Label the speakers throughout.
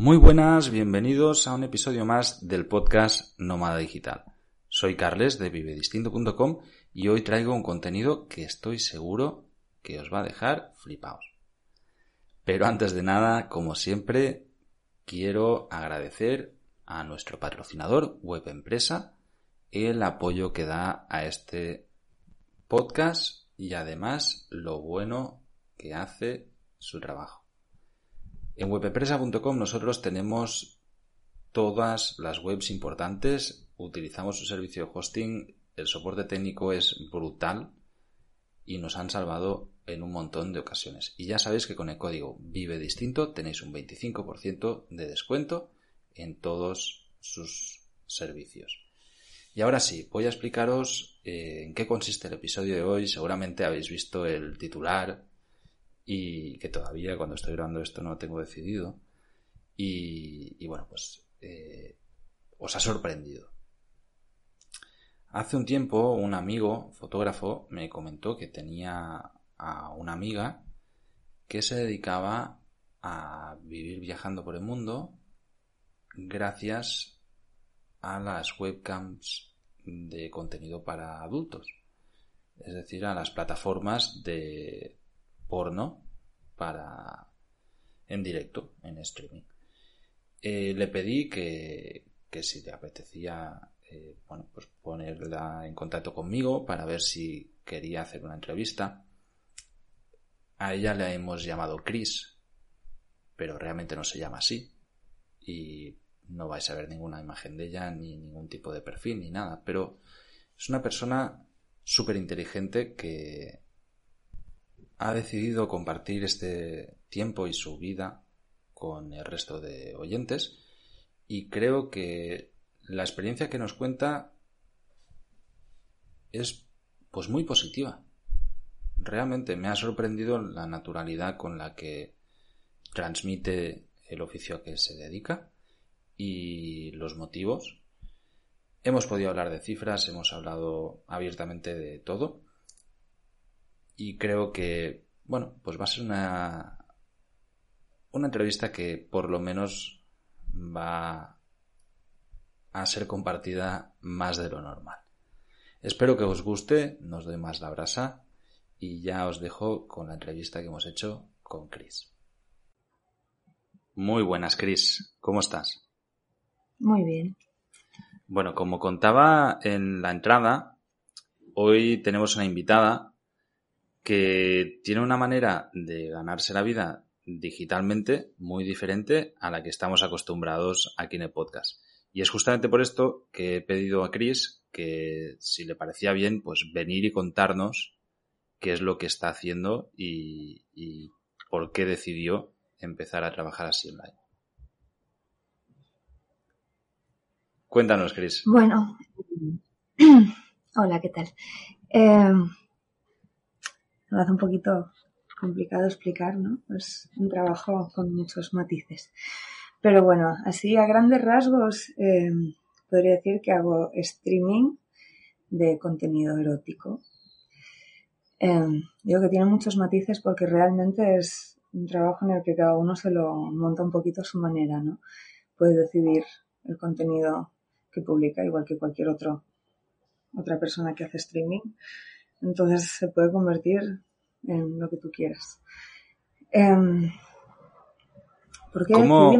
Speaker 1: Muy buenas, bienvenidos a un episodio más del podcast Nómada Digital. Soy Carles de vivedistinto.com y hoy traigo un contenido que estoy seguro que os va a dejar flipados. Pero antes de nada, como siempre, quiero agradecer a nuestro patrocinador Web Empresa el apoyo que da a este podcast y además lo bueno que hace su trabajo. En webempresa.com nosotros tenemos todas las webs importantes, utilizamos su servicio de hosting, el soporte técnico es brutal y nos han salvado en un montón de ocasiones. Y ya sabéis que con el código Vive Distinto tenéis un 25% de descuento en todos sus servicios. Y ahora sí, voy a explicaros eh, en qué consiste el episodio de hoy. Seguramente habéis visto el titular, y que todavía cuando estoy grabando esto no tengo decidido. Y, bueno, pues eh, os ha sorprendido. Hace un tiempo un amigo fotógrafo me comentó que tenía a una amiga que se dedicaba a vivir viajando por el mundo gracias a las webcams de contenido para adultos. Es decir, a las plataformas de porno para en directo, en streaming. Eh, le pedí que, que, si le apetecía eh, bueno, pues ponerla en contacto conmigo para ver si quería hacer una entrevista. A ella le hemos llamado Chris, pero realmente no se llama así. Y no vais a ver ninguna imagen de ella, ni ningún tipo de perfil, ni nada. Pero es una persona súper inteligente que ha decidido compartir este tiempo y su vida con el resto de oyentes y creo que la experiencia que nos cuenta es pues muy positiva. Realmente me ha sorprendido la naturalidad con la que transmite el oficio a que se dedica y los motivos. Hemos podido hablar de cifras, hemos hablado abiertamente de todo y creo que, bueno, pues va a ser una, una entrevista que por lo menos va a ser compartida más de lo normal. Espero que os guste, nos doy más la brasa y ya os dejo con la entrevista que hemos hecho con Chris. Muy buenas, Chris. ¿Cómo estás?
Speaker 2: Muy bien.
Speaker 1: Bueno, como contaba en la entrada, hoy tenemos una invitada que tiene una manera de ganarse la vida digitalmente muy diferente a la que estamos acostumbrados aquí en el podcast. Y es justamente por esto que he pedido a Chris que si le parecía bien, pues venir y contarnos qué es lo que está haciendo y, por qué decidió empezar a trabajar así online. Cuéntanos, Chris.
Speaker 2: Bueno, hola, ¿qué tal? Eh, me hace un poquito complicado explicar, ¿no? Es un trabajo con muchos matices. Pero bueno, así a grandes rasgos eh, podría decir que hago streaming de contenido erótico. Eh, digo que tiene muchos matices porque realmente es un trabajo en el que cada uno se lo monta un poquito a su manera, ¿no? Puede decidir el contenido que publica, igual que cualquier otro, otra persona que hace streaming. Entonces se puede convertir en lo que tú quieras. Em,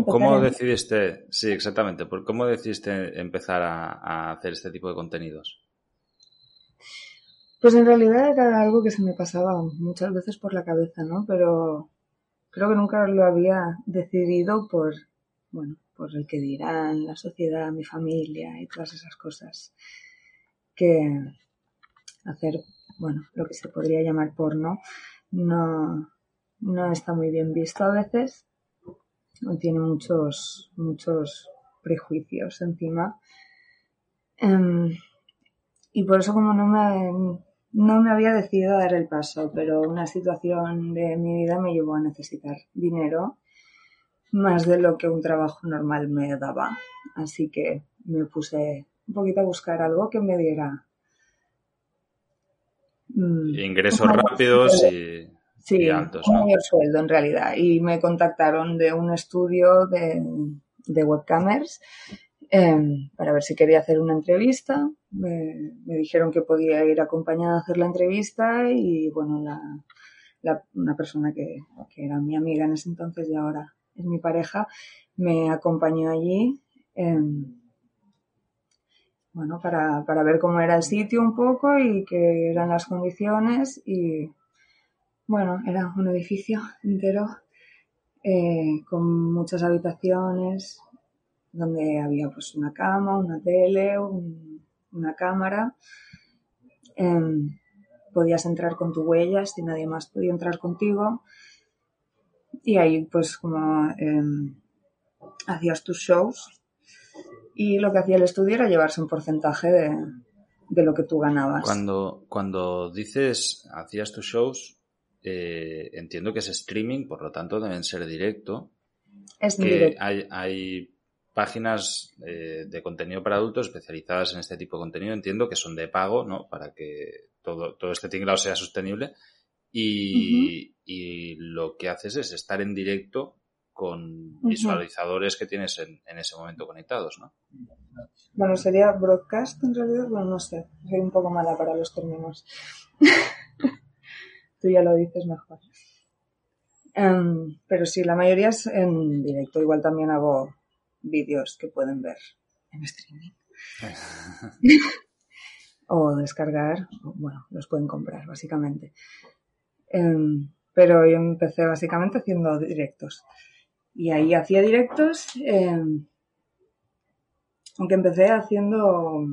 Speaker 1: ¿Cómo, decidiste, sí, exactamente, ¿por cómo decidiste empezar a, hacer este tipo de contenidos?
Speaker 2: Pues en realidad era algo que se me pasaba muchas veces por la cabeza, ¿no? Pero creo que nunca lo había decidido por, bueno, por el que dirán, la sociedad, mi familia y todas esas cosas. Que hacer bueno, lo que se podría llamar porno, no, no está muy bien visto a veces. Tiene muchos, muchos prejuicios encima. Em, y por eso como no me, no me había decidido a dar el paso, pero una situación de mi vida me llevó a necesitar dinero más de lo que un trabajo normal me daba. Así que me puse un poquito a buscar algo que me diera
Speaker 1: mm, ingresos rápidos y,
Speaker 2: sí,
Speaker 1: altos.
Speaker 2: Un mayor sueldo en realidad. Y me contactaron de un estudio de, de webcamers em, para ver si quería hacer una entrevista. Me, dijeron que podía ir acompañada a hacer la entrevista y bueno, la, una persona que, que, era mi amiga en ese entonces y ahora es mi pareja, me acompañó allí. Em, bueno, para, para ver cómo era el sitio un poco y qué eran las condiciones y bueno, era un edificio entero eh, con muchas habitaciones donde había pues una cama, una tele, una cámara. Em, podías entrar con tu huella si nadie más podía entrar contigo. Y ahí pues como em, hacías tus shows y lo que hacía el estudio era llevarse un porcentaje de, lo que tú ganabas.
Speaker 1: Cuando, cuando dices hacías tus shows, eh, entiendo que es streaming, por lo tanto deben ser directo.
Speaker 2: Es directo.
Speaker 1: Hay, hay páginas eh, de contenido para adultos especializadas en este tipo de contenido, entiendo que son de pago, ¿no? Para que todo, todo este tinglado sea sostenible. Y, y, lo que haces es estar en directo con visualizadores que tienes en, ese momento conectados, ¿no?
Speaker 2: Bueno, sería broadcast en realidad, bueno, no sé, soy un poco mala para los términos. Tú ya lo dices mejor. Em, pero sí, la mayoría es en directo. Igual también hago vídeos que pueden ver en streaming. o descargar, bueno, los pueden comprar básicamente. Em, pero yo empecé básicamente haciendo directos. Y ahí hacía directos, em, aunque empecé haciendo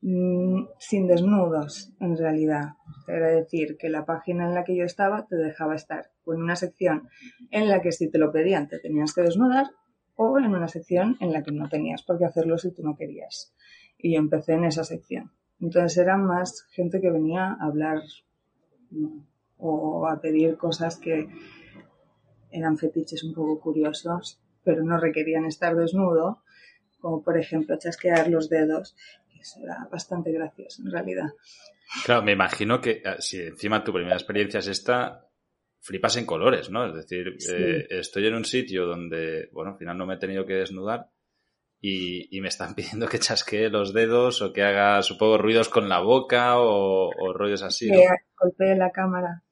Speaker 2: mm, sin desnudos, en realidad. Era decir, que la página en la que yo estaba te dejaba estar en una sección en la que si te lo pedían te tenías que desnudar o en una sección en la que no tenías por qué hacerlo si tú no querías. Y yo empecé en esa sección. Entonces era más gente que venía a hablar o a pedir cosas que eran fetiches un poco curiosos, pero no requerían estar desnudo, como por ejemplo chasquear los dedos, que eso era bastante gracioso en realidad.
Speaker 1: Claro, me imagino que ah, si encima tu primera experiencia es esta, flipas en colores, ¿no? Es decir, eh, estoy en un sitio donde, bueno, al final no me he tenido que desnudar y, me están pidiendo que chasquee los dedos o que haga, supongo, ruidos con la boca o, rollos así.
Speaker 2: Que golpee la cámara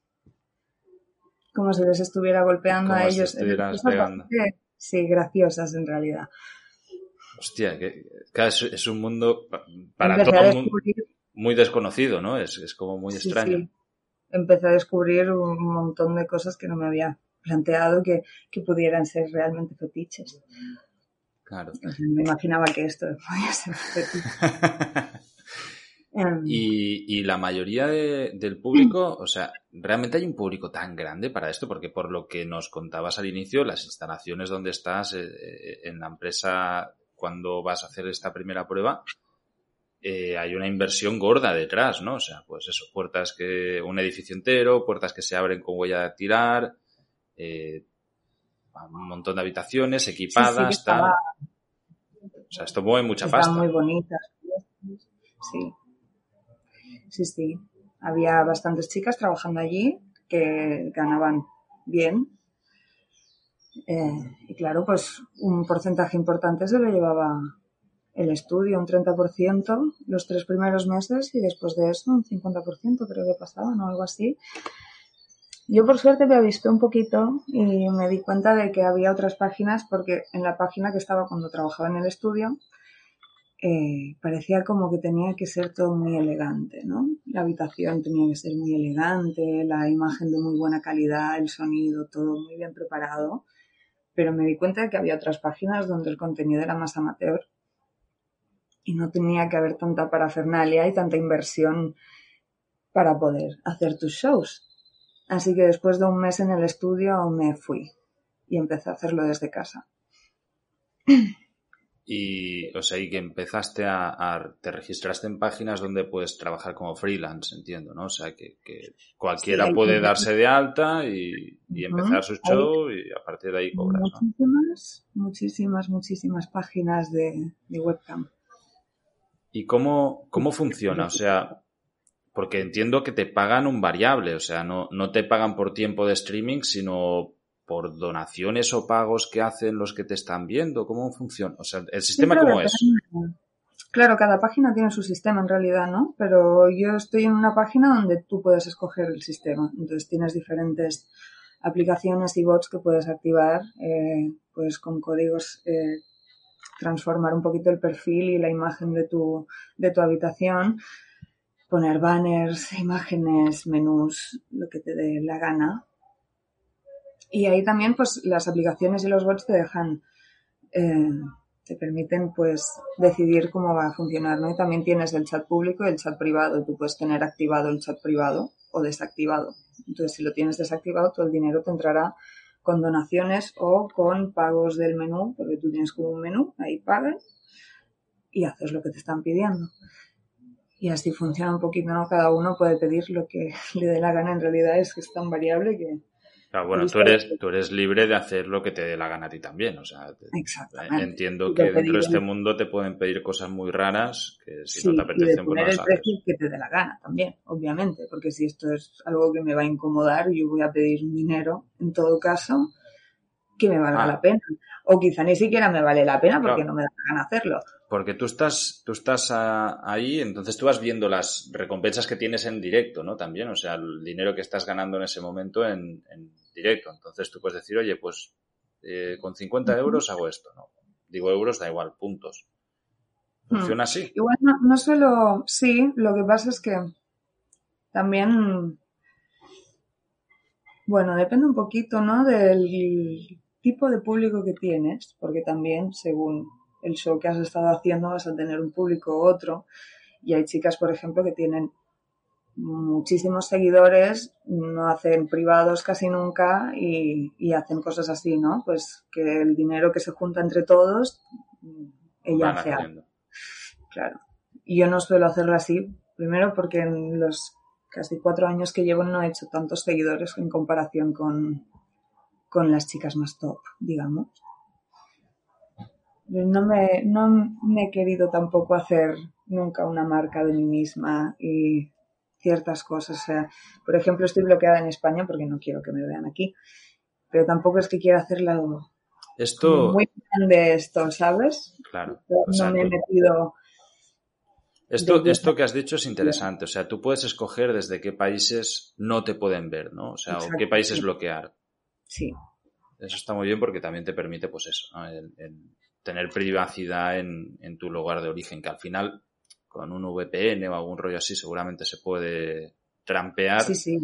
Speaker 2: como si les estuviera golpeando a ellos. Sí, graciosas en realidad.
Speaker 1: Hostia, que, es, un mundo para todo el mundo muy desconocido, ¿no? Es, como muy extraño. Sí.
Speaker 2: Empecé a descubrir un montón de cosas que no me había planteado que, que pudieran ser realmente fetiches.
Speaker 1: Claro.
Speaker 2: me imaginaba que esto podía ser fetiche.
Speaker 1: Em. Y, la mayoría del público, o sea, ¿realmente hay un público tan grande para esto? Porque por lo que nos contabas al inicio, las instalaciones donde estás eh, eh, en la empresa cuando vas a hacer esta primera prueba, eh, hay una inversión gorda detrás, ¿no? O sea, pues eso, puertas que, un edificio entero, puertas que se abren con huella de tirar, un montón de habitaciones equipadas, tal. O sea, esto mueve mucha pasta.
Speaker 2: muy bonitas. Sí. Sí, sí. Había bastantes chicas trabajando allí que ganaban bien. Eh, y claro, pues un porcentaje importante se lo llevaba el estudio, un 30% los tres primeros meses y después de eso un 50% creo que pasaba, ¿no? Algo así. Yo por suerte me avisté un poquito y me di cuenta de que había otras páginas porque en la página que estaba cuando trabajaba en el estudio eh, parecía como que tenía que ser todo muy elegante, ¿no? La habitación tenía que ser muy elegante, la imagen de muy buena calidad, el sonido, todo muy bien preparado. Pero me di cuenta de que había otras páginas donde el contenido era más amateur y no tenía que haber tanta parafernalia y tanta inversión para poder hacer tus shows. Así que después de un mes en el estudio me fui y empecé a hacerlo desde casa.
Speaker 1: Y, o sea, y que empezaste a, te registraste en páginas donde puedes trabajar como freelance, entiendo, ¿no? O sea, que, cualquiera puede darse de alta y, empezar su show y a partir de ahí cobrar.
Speaker 2: Muchísimas, muchísimas, muchísimas páginas de, webcam.
Speaker 1: ¿Y cómo, cómo funciona? O sea, porque entiendo que te pagan un variable, o sea, no, no te pagan por tiempo de streaming, sino por donaciones o pagos que hacen los que te están viendo? ¿Cómo funciona? O sea, ¿el sistema cómo es?
Speaker 2: Claro, cada página tiene su sistema en realidad, ¿no? Pero yo estoy en una página donde tú puedes escoger el sistema. Entonces tienes diferentes aplicaciones y bots que puedes activar, eh, pues con códigos eh, transformar un poquito el perfil y la imagen de tu, de tu habitación, poner banners, imágenes, menús, lo que te dé la gana y ahí también, pues, las aplicaciones y los bots te dejan, eh, te permiten, pues, decidir cómo va a funcionar, ¿no? Y también tienes el chat público y el chat privado. Tú puedes tener activado el chat privado o desactivado. Entonces, si lo tienes desactivado, todo el dinero te entrará con donaciones o con pagos del menú, porque tú tienes como un menú, ahí pagas y haces lo que te están pidiendo. Y así funciona un poquito, ¿no? Cada uno puede pedir lo que le dé la gana. En realidad es que es tan variable que,
Speaker 1: bueno, tú eres, tú eres libre de hacer lo que te dé la gana a ti también. O sea, entiendo que dentro de este mundo te pueden pedir cosas muy raras que si no te apetecen,
Speaker 2: pues no el precio que te dé la gana también, obviamente. Porque si esto es algo que me va a incomodar, yo voy a pedir un dinero, en todo caso, que me valga ah. la pena. O quizá ni siquiera me vale la pena porque no me da la gana hacerlo.
Speaker 1: Porque tú estás, tú estás ahí, entonces tú vas viendo las recompensas que tienes en directo, ¿no? También, o sea, el dinero que estás ganando en ese momento en, directo. Entonces tú puedes decir, oye, pues eh, con 50 euros hago esto, ¿no? Digo euros, da igual, puntos. Hmm. ¿Funciona así?
Speaker 2: Igual no, no solo, sí, lo que pasa es que también, bueno, depende un poquito, ¿no? Del tipo de público que tienes, porque también según el show que has estado haciendo vas a tener un público u otro. Y hay chicas, por ejemplo, que tienen muchísimos seguidores, no hacen privados casi nunca y, hacen cosas así, ¿no? Pues que el dinero que se junta entre todos, ella hace algo. Claro. Y yo no suelo hacerlo así, primero porque en los casi cuatro años que llevo no he hecho tantos seguidores en comparación con, con las chicas más top, digamos no me, no me he querido tampoco hacer nunca una marca de mí misma y ciertas cosas. O sea, por ejemplo, estoy bloqueada en España porque no quiero que me vean aquí. Pero tampoco es que quiera hacerla
Speaker 1: esto...
Speaker 2: muy grande esto, ¿sabes?
Speaker 1: Claro.
Speaker 2: no me he metido...
Speaker 1: Esto, esto que has dicho es interesante. O sea, tú puedes escoger desde qué países no te pueden ver, ¿no? O sea, o qué países bloquear.
Speaker 2: Sí.
Speaker 1: Eso está muy bien porque también te permite, pues eso, ¿no? el, tener privacidad en, en, tu lugar de origen, que al final con un VPN o algún rollo así seguramente se puede trampear.
Speaker 2: Sí, sí,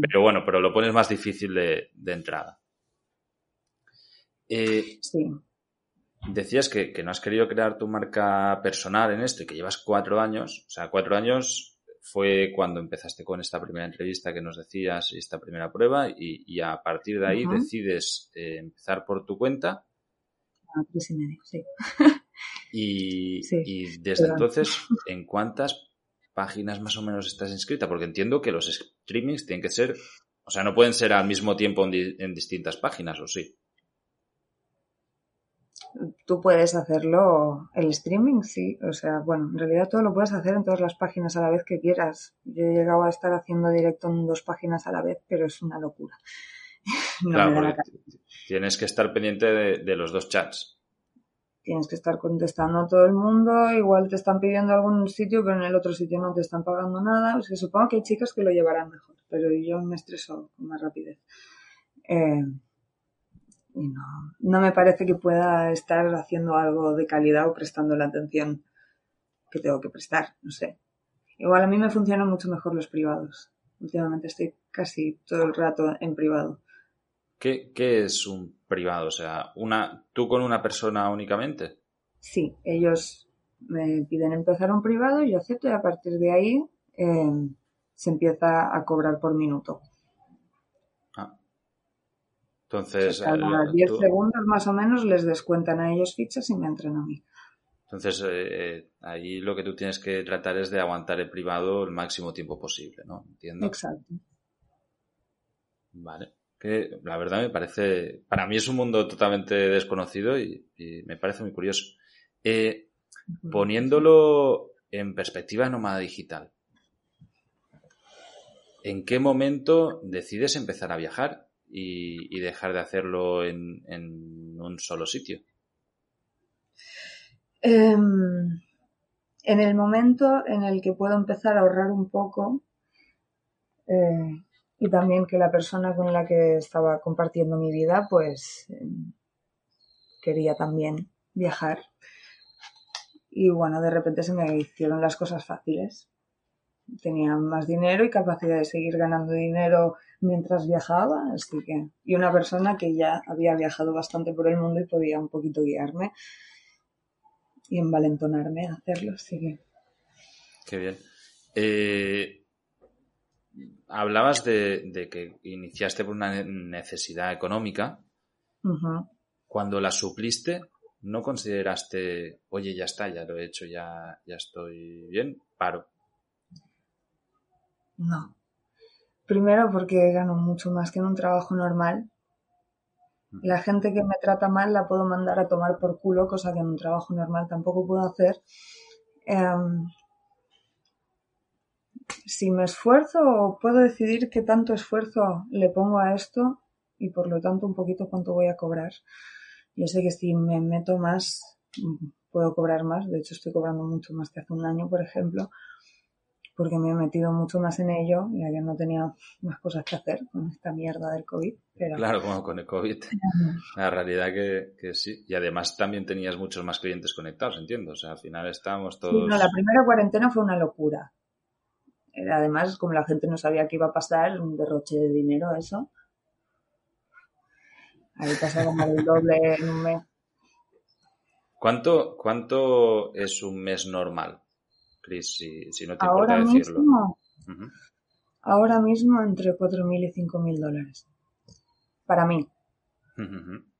Speaker 1: pero bueno, pero lo pones más difícil de, de entrada.
Speaker 2: Eh, sí.
Speaker 1: Decías que, que, no has querido crear tu marca personal en esto y que llevas cuatro años. O sea, cuatro años fue cuando empezaste con esta primera entrevista que nos decías y esta primera prueba y, y a partir de ahí decides eh, empezar por tu cuenta
Speaker 2: tres y medio, sí.
Speaker 1: Y, desde entonces, ¿en cuántas páginas más o menos estás inscrita? Porque entiendo que los streamings tienen que ser, o sea, no pueden ser al mismo tiempo en, distintas páginas, ¿o sí?
Speaker 2: Tú puedes hacerlo, el streaming, sí. O sea, bueno, en realidad todo lo puedes hacer en todas las páginas a la vez que quieras. Yo he llegado a estar haciendo directo en dos páginas a la vez, pero es una locura.
Speaker 1: claro, tienes que estar pendiente de, los dos chats.
Speaker 2: Tienes que estar contestando a todo el mundo, igual te están pidiendo algún sitio, pero en el otro sitio no te están pagando nada. O sea, supongo que hay chicas que lo llevarán mejor, pero yo me estreso con más rapidez. Eh, y no, no me parece que pueda estar haciendo algo de calidad o prestando la atención que tengo que prestar, no sé. Igual a mí me funcionan mucho mejor los privados. Últimamente estoy casi todo el rato en privado.
Speaker 1: ¿Qué, ¿Qué, es un privado? O sea, una, ¿tú con una persona únicamente?
Speaker 2: Sí, ellos me piden empezar un privado, yo acepto y a partir de ahí eh, se empieza a cobrar por minuto.
Speaker 1: Ah. Entonces,
Speaker 2: cada 10 eh, segundos más o menos les descuentan a ellos fichas y me entran a mí.
Speaker 1: Entonces, eh, ahí lo que tú tienes que tratar es de aguantar el privado el máximo tiempo posible, ¿no? Entiendo.
Speaker 2: Exacto.
Speaker 1: Vale. Que la verdad me parece, para mí es un mundo totalmente desconocido y, me parece muy curioso. Eh, poniéndolo en perspectiva nómada digital, ¿en qué momento decides empezar a viajar y, dejar de hacerlo en, un solo sitio?
Speaker 2: Em, en el momento en el que puedo empezar a ahorrar un poco eh, y también que la persona con la que estaba compartiendo mi vida pues em, quería también viajar y bueno, de repente se me hicieron las cosas fáciles. Tenía más dinero y capacidad de seguir ganando dinero mientras viajaba, así que, y una persona que ya había viajado bastante por el mundo y podía un poquito guiarme y envalentonarme a hacerlo, así que.
Speaker 1: Qué bien. Eh, hablabas de, que iniciaste por una necesidad económica. Cuando la supliste, ¿no consideraste, oye, ya está, ya lo he hecho, ya, ya estoy bien, paro?
Speaker 2: No. Primero porque gano mucho más que en un trabajo normal. La gente que me trata mal la puedo mandar a tomar por culo, cosa que en un trabajo normal tampoco puedo hacer. Em, si me esfuerzo, puedo decidir qué tanto esfuerzo le pongo a esto y por lo tanto un poquito cuánto voy a cobrar. Yo sé que si me meto más, puedo cobrar más. De hecho, estoy cobrando mucho más que hace un año, por ejemplo, porque me he metido mucho más en ello, ya que no tenía más cosas que hacer con esta mierda del COVID.
Speaker 1: Claro, como con el COVID. La realidad que, que, sí. Y además también tenías muchos más clientes conectados, entiendo. O sea, al final estábamos todos...
Speaker 2: no, la primera cuarentena fue una locura. Además, como la gente no sabía qué iba a pasar, un derroche de dinero, eso. Ahí pasa como el doble en un mes.
Speaker 1: ¿Cuánto, ¿Cuánto es un mes normal, Chris, si, no te
Speaker 2: ahora
Speaker 1: importa decirlo?
Speaker 2: Mismo, Ahora mismo entre 4.000 y 5.000 dólares. Para mí.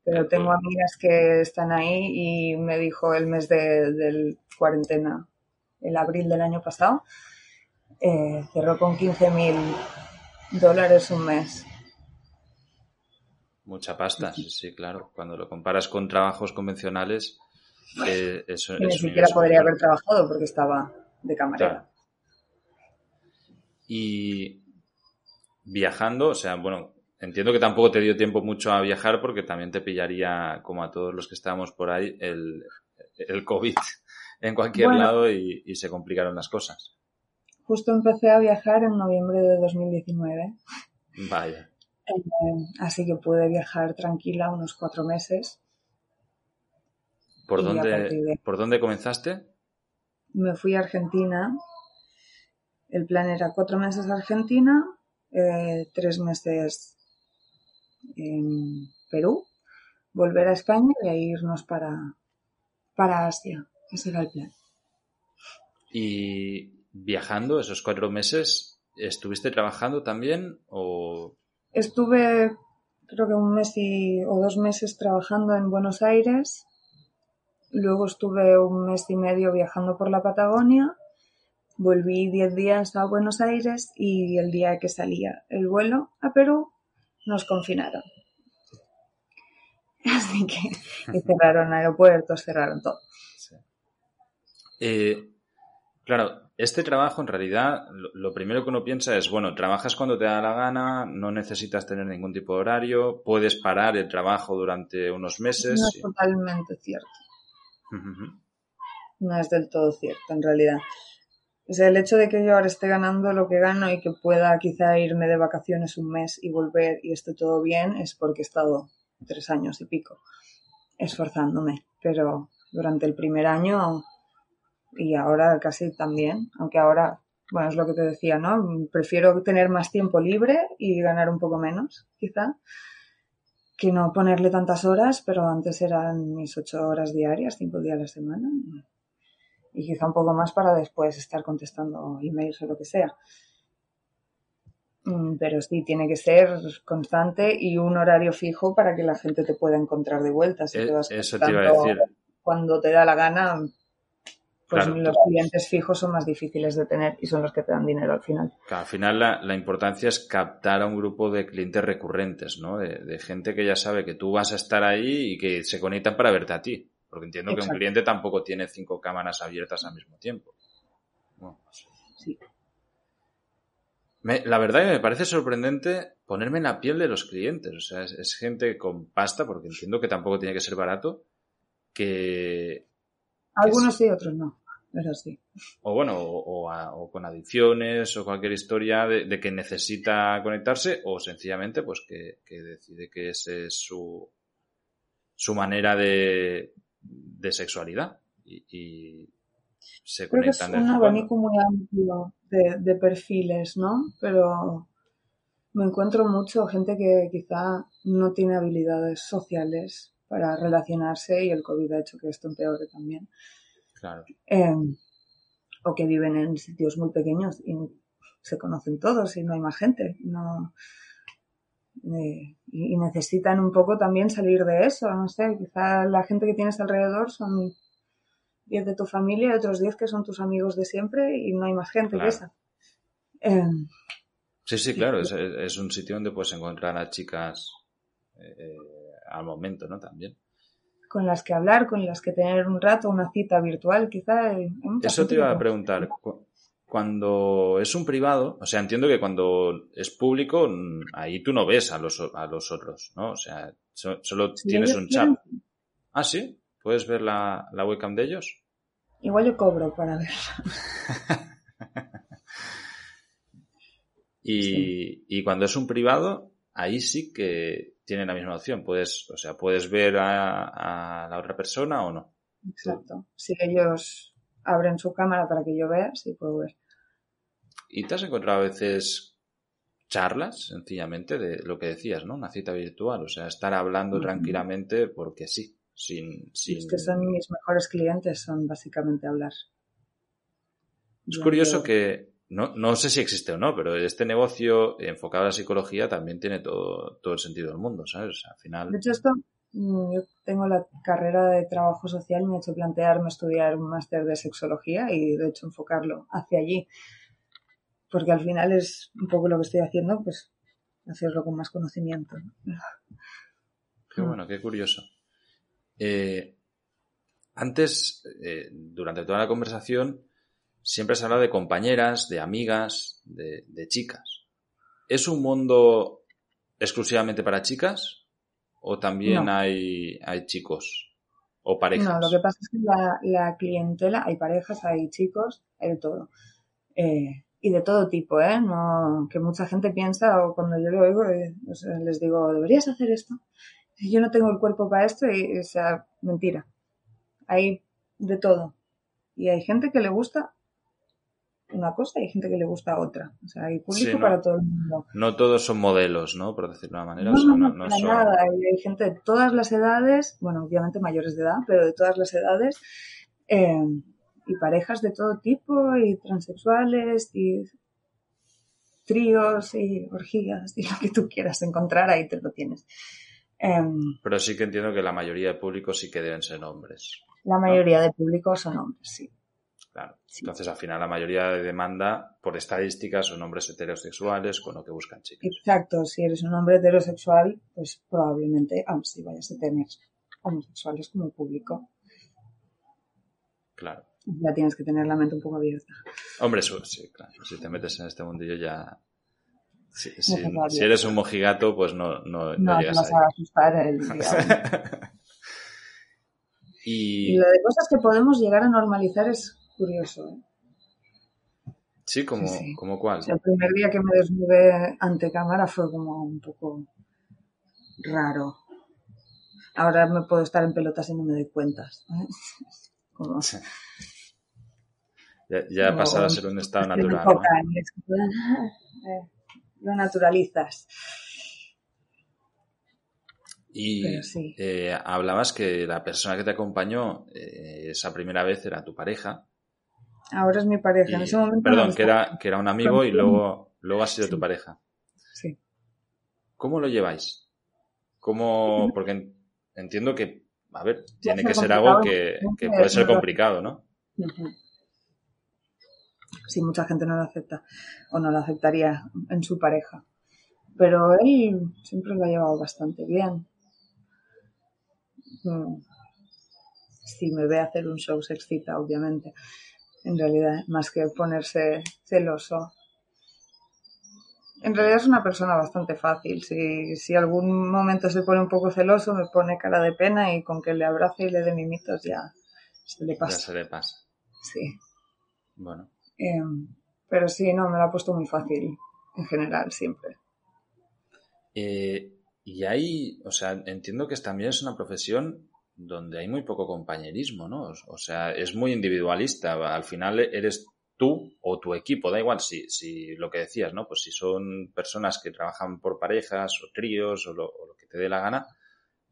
Speaker 2: Pero tengo amigas que están ahí y me dijo el mes de, del cuarentena, el abril del año pasado, eh, cerró con 15.000 dólares un mes.
Speaker 1: Mucha pasta, sí, sí, claro. Cuando lo comparas con trabajos convencionales, eh, eso,
Speaker 2: ni siquiera podría haber trabajado porque estaba de camarera.
Speaker 1: Y viajando, o sea, bueno, entiendo que tampoco te dio tiempo mucho a viajar porque también te pillaría, como a todos los que estábamos por ahí, el, el COVID en cualquier lado y, y se complicaron las cosas.
Speaker 2: Justo empecé a viajar en noviembre de 2019.
Speaker 1: Vaya.
Speaker 2: Eh, así que pude viajar tranquila unos cuatro meses.
Speaker 1: ¿Por dónde, ¿Por dónde comenzaste?
Speaker 2: Me fui a Argentina. El plan era cuatro meses a Argentina, eh, tres meses en Perú, volver a España y ahí irnos para, para Asia. Ese era el plan.
Speaker 1: ¿Y viajando esos cuatro meses, estuviste trabajando también o
Speaker 2: Estuve creo que un mes y, o dos meses trabajando en Buenos Aires. Luego estuve un mes y medio viajando por la Patagonia. Volví diez días a Buenos Aires y el día que salía el vuelo a Perú nos confinaron. Así que cerraron aeropuertos, cerraron todo.
Speaker 1: Eh, claro, este trabajo en realidad lo, primero que uno piensa es, bueno, trabajas cuando te da la gana, no necesitas tener ningún tipo de horario, puedes parar el trabajo durante unos meses.
Speaker 2: No es totalmente cierto. No es del todo cierto, en realidad. O sea, el hecho de que yo ahora esté ganando lo que gano y que pueda quizá irme de vacaciones un mes y volver y esté todo bien es porque he estado tres años y pico esforzándome. Pero durante el primer año y ahora casi también, aunque ahora, bueno, es lo que te decía, ¿no? Prefiero tener más tiempo libre y ganar un poco menos, quizá, que no ponerle tantas horas, pero antes eran mis ocho horas diarias, cinco días a la semana. y quizá un poco más para después estar contestando emails o lo que sea. Mm, pero sí, tiene que ser constante y un horario fijo para que la gente te pueda encontrar de vuelta. Si te vas
Speaker 1: eso te iba a decir.
Speaker 2: Cuando te da la gana, pues
Speaker 1: Claro.
Speaker 2: los clientes fijos son más difíciles de tener y son los que te dan dinero al final.
Speaker 1: Que al final la, la importancia es captar a un grupo de clientes recurrentes, ¿no? De, de gente que ya sabe que tú vas a estar ahí y que se conectan para verte a ti. Porque entiendo que un cliente tampoco tiene cinco cámaras abiertas al mismo tiempo. Bueno,
Speaker 2: Sí.
Speaker 1: me- la verdad que me parece sorprendente ponerme en la piel de los clientes. O sea, es, es gente con pasta, porque entiendo que tampoco tiene que ser barato, que...
Speaker 2: Algunos sí, otros no, pero sí.
Speaker 1: O bueno, o, o a- o con adicciones o cualquier historia de, de que necesita conectarse o sencillamente pues que, que decide que ese es su, su manera de, de sexualidad y, y se
Speaker 2: Creo que es
Speaker 1: conectan
Speaker 2: un abanico muy amplio de, de perfiles, ¿no? Pero me encuentro mucho gente que quizá no tiene habilidades sociales para relacionarse y el COVID ha hecho que esto empeore también.
Speaker 1: Claro.
Speaker 2: Eh, o que viven en sitios muy pequeños y se conocen todos y no hay más gente. No, eh, y, necesitan un poco también salir de eso. No sé, quizá la gente que tienes alrededor son 10 de tu familia y otros 10 que son tus amigos de siempre y no hay más gente
Speaker 1: Claro.
Speaker 2: que esa. Eh,
Speaker 1: Sí, sí, claro, es, es un sitio donde puedes encontrar a chicas eh, al momento, ¿no? También.
Speaker 2: con las que hablar, con las que tener un rato, una cita virtual, quizá. mucha
Speaker 1: Eso te iba a preguntar. cu- Cuando es un privado, o sea, entiendo que cuando es público, mm, ahí tú no ves a los, a los otros, ¿no? O sea, so- solo tienes un chat.
Speaker 2: quieren,
Speaker 1: Ah, sí. ¿Puedes ver la, la webcam de ellos?
Speaker 2: Igual yo cobro para ver.
Speaker 1: Y, y cuando es un privado, ahí sí que tienen la misma opción. Puedes, o sea, puedes ver a, a la otra persona o no.
Speaker 2: Exacto. Si ellos abren su cámara para que yo vea, sí puedo ver.
Speaker 1: ¿Y te has encontrado a veces charlas, sencillamente, de lo que decías, ¿no? Una cita virtual, o sea, estar hablando tranquilamente porque sí, sin... sin...
Speaker 2: Es que son mis mejores clientes, son básicamente hablar.
Speaker 1: Es curioso que, no, no sé si existe o no, pero este negocio enfocado a la psicología también tiene todo, todo el sentido del mundo, ¿sabes? Al final...
Speaker 2: De hecho, esto, mm, yo tengo la carrera de trabajo social y me ha hecho plantearme estudiar un máster de sexología y de hecho enfocarlo hacia allí. Porque al final es un poco lo que estoy haciendo, pues hacerlo con más conocimiento. ¿no?
Speaker 1: Qué bueno, qué curioso. Eh, antes, eh, durante toda la conversación, siempre se habla de compañeras, de amigas, de, de chicas. ¿Es un mundo exclusivamente para chicas? ¿O también
Speaker 2: No.
Speaker 1: hay, hay chicos? ¿O parejas?
Speaker 2: No, lo que pasa es que la, la clientela, hay parejas, hay chicos, hay de todo. Eh, y de todo tipo, ¿eh? No, que mucha gente piensa, o cuando yo lo oigo, eh, o sea, les digo, deberías hacer esto. Yo no tengo el cuerpo para esto y, o sea, mentira. Hay de todo. Y hay gente que le gusta una cosa y hay gente que le gusta otra. O sea, hay público
Speaker 1: Sí, ¿no?
Speaker 2: para todo el mundo.
Speaker 1: No todos son modelos, ¿no? Por decirlo de una manera.
Speaker 2: No,
Speaker 1: o sea,
Speaker 2: no,
Speaker 1: no,
Speaker 2: no,
Speaker 1: no
Speaker 2: para
Speaker 1: son...
Speaker 2: nada. Hay, gente de todas las edades, bueno, obviamente mayores de edad, pero de todas las edades, eh, y parejas de todo tipo, y transexuales, y tríos, y orgías, y lo que tú quieras encontrar, ahí te lo tienes. Em,
Speaker 1: Pero sí que entiendo que la mayoría de público sí que deben ser hombres.
Speaker 2: la mayoría de público son hombres, sí.
Speaker 1: Claro.
Speaker 2: Sí.
Speaker 1: Entonces, al final, la mayoría de demanda, por estadísticas, son hombres heterosexuales con lo que buscan chicas.
Speaker 2: Exacto, si eres un hombre heterosexual, pues probablemente aún sí vayas a tener homosexuales como público.
Speaker 1: Claro.
Speaker 2: Ya tienes que tener la mente un poco abierta.
Speaker 1: Hombre, sí, claro. Si te metes en este mundillo ya... Si, si- si eres un mojigato, pues no, no, no
Speaker 2: No, te vas
Speaker 1: ahí.
Speaker 2: a asustar el día.
Speaker 1: y
Speaker 2: Y lo de cosas que podemos llegar a normalizar es curioso. ¿eh?
Speaker 1: sí, como,
Speaker 2: Sí, sí.
Speaker 1: como cuál.
Speaker 2: O sea, el primer día que me desnudé ante cámara fue como un poco raro. Ahora me puedo estar en pelotas y no me doy cuenta. ¿sabes? Como,
Speaker 1: Ya, ya ha pasado a ser un estado natural. ¿no?
Speaker 2: eh, lo naturalizas.
Speaker 1: Y
Speaker 2: sí.
Speaker 1: eh, hablabas que la persona que te acompañó eh, esa primera vez era tu pareja.
Speaker 2: Ahora es mi pareja. en ese momento
Speaker 1: perdón, que era, que era un amigo y luego, luego ha sido tu pareja.
Speaker 2: Sí.
Speaker 1: ¿Cómo lo lleváis? ¿Cómo? Porque entiendo que, a ver, tiene que ser algo que, que puede ser complicado, ¿no?
Speaker 2: Sí, mucha gente no lo acepta o no lo aceptaría en su pareja. Pero él siempre lo ha llevado bastante bien. Mm. Si me ve hacer un show se excita, obviamente. En realidad, más que ponerse celoso. En realidad es una persona bastante fácil. Si, si algún momento se pone un poco celoso, me pone cara de pena y con que le abrace y le dé mimitos ya se le pasa.
Speaker 1: Ya se le pasa.
Speaker 2: Sí.
Speaker 1: Bueno.
Speaker 2: Em, pero sí, no, me lo ha puesto muy fácil, en general, siempre.
Speaker 1: Eh, y ahí, o sea, entiendo que también es una profesión donde hay muy poco compañerismo, ¿no? O sea, es muy individualista. Al final eres tú o tu equipo, da igual si, si lo que decías, ¿no? Pues si son personas que trabajan por parejas o tríos o lo, o lo que te dé la gana,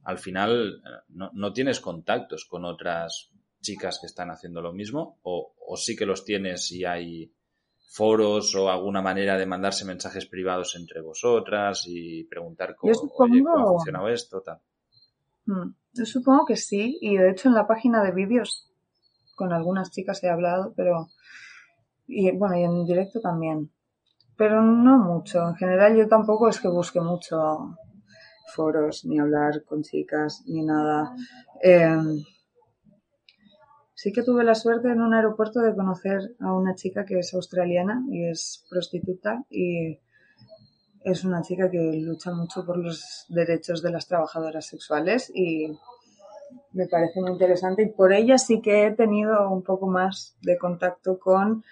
Speaker 1: al final eh, no, no, tienes contactos con otras chicas que están haciendo lo mismo o, o sí que los tienes y hay foros o alguna manera de mandarse mensajes privados entre vosotras y preguntar cómo, cómo ha funcionado esto, tal.
Speaker 2: Hmm. Yo supongo que sí, y de hecho en la página de vídeos con algunas chicas he hablado, pero y bueno, y en directo también. Pero no mucho. En general yo tampoco es que busque mucho foros, ni hablar con chicas, ni nada. Eh, Sí que tuve la suerte en un aeropuerto de conocer a una chica que es australiana y es prostituta y es una chica que lucha mucho por los derechos de las trabajadoras sexuales y me parece muy interesante y por ella sí que he tenido un poco más de contacto con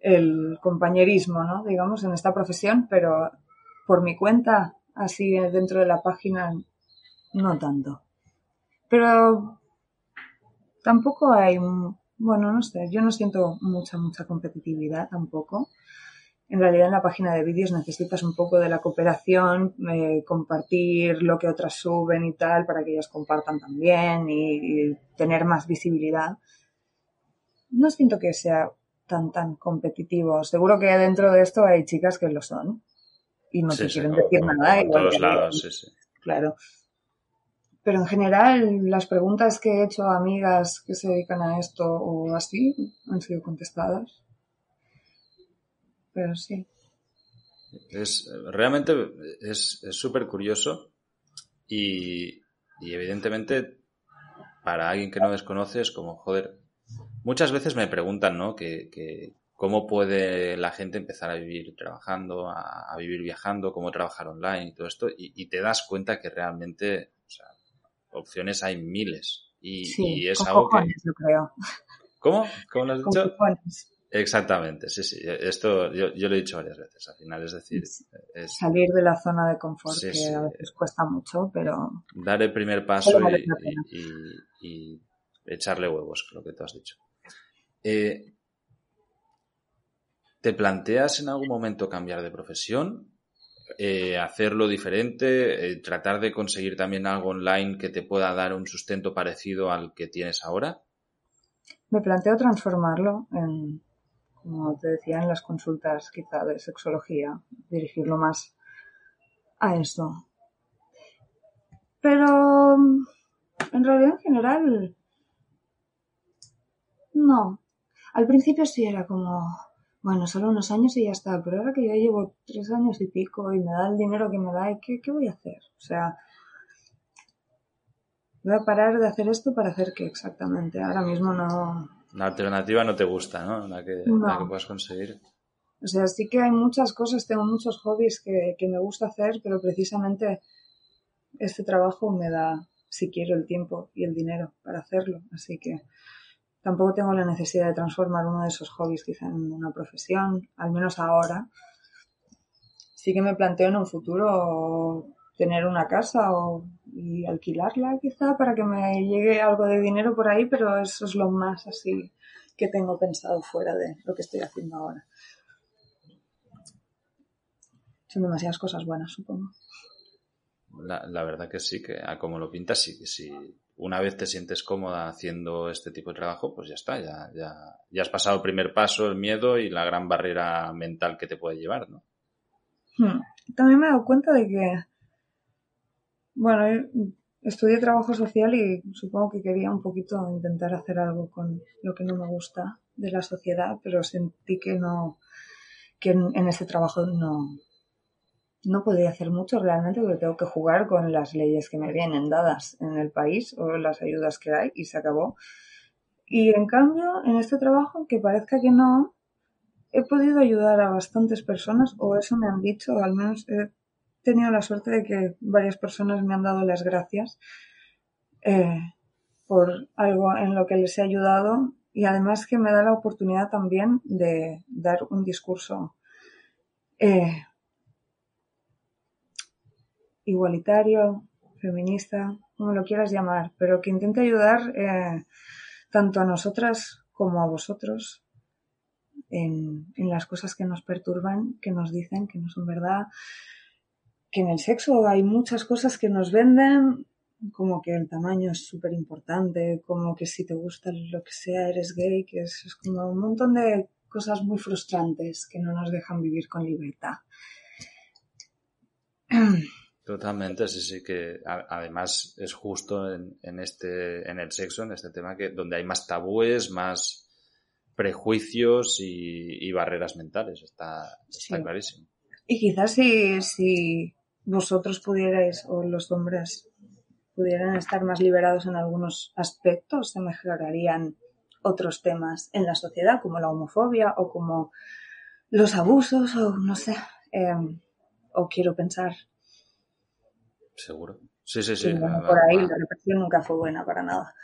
Speaker 2: el compañerismo, ¿no? Digamos, en esta profesión, pero por mi cuenta, así dentro de la página, no tanto. Pero tampoco hay, bueno, no sé, yo no siento mucha, mucha competitividad tampoco. En realidad en la página de vídeos necesitas un poco de la cooperación, eh, compartir lo que otras suben y tal para que ellas compartan también y, y, tener más visibilidad. No siento que sea tan tan competitivo. Seguro que dentro de esto hay chicas que lo son y no
Speaker 1: Sí,
Speaker 2: te
Speaker 1: sí,
Speaker 2: quieren decir nada.
Speaker 1: en todos lados, sí, sí.
Speaker 2: Claro. Pero en general, las preguntas que he hecho a amigas que se dedican a esto o así han sido contestadas. Pero sí.
Speaker 1: Es, realmente es súper curioso y, y evidentemente para alguien que no desconoce es como, joder, muchas veces me preguntan, ¿no? Que, que cómo puede la gente empezar a vivir trabajando, a, a vivir viajando, cómo trabajar online y todo esto, y, y te das cuenta que realmente, o sea, opciones hay miles. Y,
Speaker 2: Sí,
Speaker 1: y es
Speaker 2: con
Speaker 1: algo que...
Speaker 2: cojones, yo creo.
Speaker 1: ¿Cómo? ¿Cómo lo has
Speaker 2: Con
Speaker 1: dicho?
Speaker 2: cojones.
Speaker 1: Exactamente, sí, sí. Esto yo, yo lo he dicho varias veces. Al final, es decir, es
Speaker 2: Salir de la zona de confort,
Speaker 1: Sí,
Speaker 2: que
Speaker 1: sí.
Speaker 2: a veces cuesta mucho, pero
Speaker 1: dar el primer paso
Speaker 2: vale
Speaker 1: y, y- y- y echarle huevos, lo que tú has dicho. Eh, ¿Te planteas en algún momento cambiar de profesión? Eh, hacerlo diferente, eh, tratar de conseguir también algo online que te pueda dar un sustento parecido al que tienes ahora.
Speaker 2: me planteo transformarlo en, como te decía, en las consultas quizá de sexología, dirigirlo más a eso. Pero en realidad en general no. Al principio sí era como, bueno, solo unos años y ya está, pero ahora que ya llevo tres años y pico y me da el dinero que me da, ¿y ¿qué, qué voy a hacer? O sea, voy a parar de hacer esto para hacer qué exactamente. Ahora mismo no,
Speaker 1: La alternativa no te gusta, ¿no? La que,
Speaker 2: No.
Speaker 1: la que puedas conseguir.
Speaker 2: O sea, sí que hay muchas cosas, tengo muchos hobbies que, que me gusta hacer, pero precisamente este trabajo me da, si quiero, el tiempo y el dinero para hacerlo. Así que tampoco tengo la necesidad de transformar uno de esos hobbies quizá en una profesión, al menos ahora. Sí que me planteo en un futuro tener una casa o, y alquilarla quizá para que me llegue algo de dinero por ahí, pero eso es lo más así que tengo pensado fuera de lo que estoy haciendo ahora. Son demasiadas cosas buenas, supongo.
Speaker 1: La, la verdad que sí, que a como lo pintas, sí, sí, una vez te sientes cómoda haciendo este tipo de trabajo, pues ya está, ya, ya, ya has pasado el primer paso, el miedo y la gran barrera mental que te puede llevar, ¿no?
Speaker 2: Hmm. También me he dado cuenta de que, bueno, estudié trabajo social y supongo que quería un poquito intentar hacer algo con lo que no me gusta de la sociedad, pero sentí que no, que en, en este trabajo no, no podría hacer mucho realmente porque tengo que jugar con las leyes que me vienen dadas en el país o las ayudas que hay y se acabó. Y en cambio, en este trabajo, que parezca que no, he podido ayudar a bastantes personas, o eso me han dicho, al menos he tenido la suerte de que varias personas me han dado las gracias eh, por algo en lo que les he ayudado y además que me da la oportunidad también de dar un discurso eh, igualitario, feminista, como lo quieras llamar, pero que intente ayudar eh, tanto a nosotras como a vosotros en, en, las cosas que nos perturban, que nos dicen que no son verdad, que en el sexo hay muchas cosas que nos venden, como que el tamaño es súper importante, como que si te gusta lo que sea eres gay, que es, es como un montón de cosas muy frustrantes que no nos dejan vivir con libertad.
Speaker 1: Totalmente, sí, sí, que además es justo en, en, este, en el sexo, en este tema, que donde hay más tabúes, más prejuicios y, y barreras mentales, está, está sí. clarísimo.
Speaker 2: Y quizás si, si vosotros pudierais, o los hombres pudieran estar más liberados en algunos aspectos, se mejorarían otros temas en la sociedad, como la homofobia o como los abusos, o no sé, eh, o quiero pensar
Speaker 1: Seguro. Sí, sí, sí.
Speaker 2: bueno, va, por ahí va. la represión nunca fue buena para nada.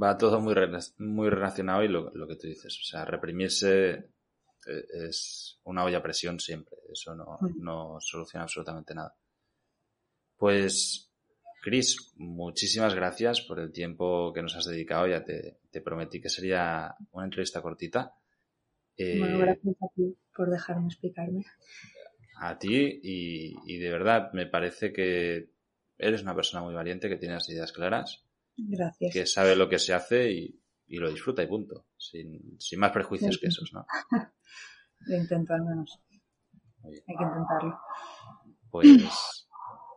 Speaker 1: Va todo muy, muy relacionado y lo, lo, que tú dices. O sea, reprimirse eh, es una olla a presión siempre. Eso no, mm. no soluciona absolutamente nada. Pues, Cris, muchísimas gracias por el tiempo que nos has dedicado. Ya te, te prometí que sería una entrevista cortita.
Speaker 2: Eh, bueno, gracias a ti por dejarme explicarme.
Speaker 1: A ti y, y de verdad me parece que eres una persona muy valiente que tiene las ideas claras.
Speaker 2: Gracias.
Speaker 1: Que sabe lo que se hace y, y lo disfruta y punto. Sin, sin más prejuicios sí. que esos, ¿no?
Speaker 2: lo intento al menos. Hay que intentarlo.
Speaker 1: Pues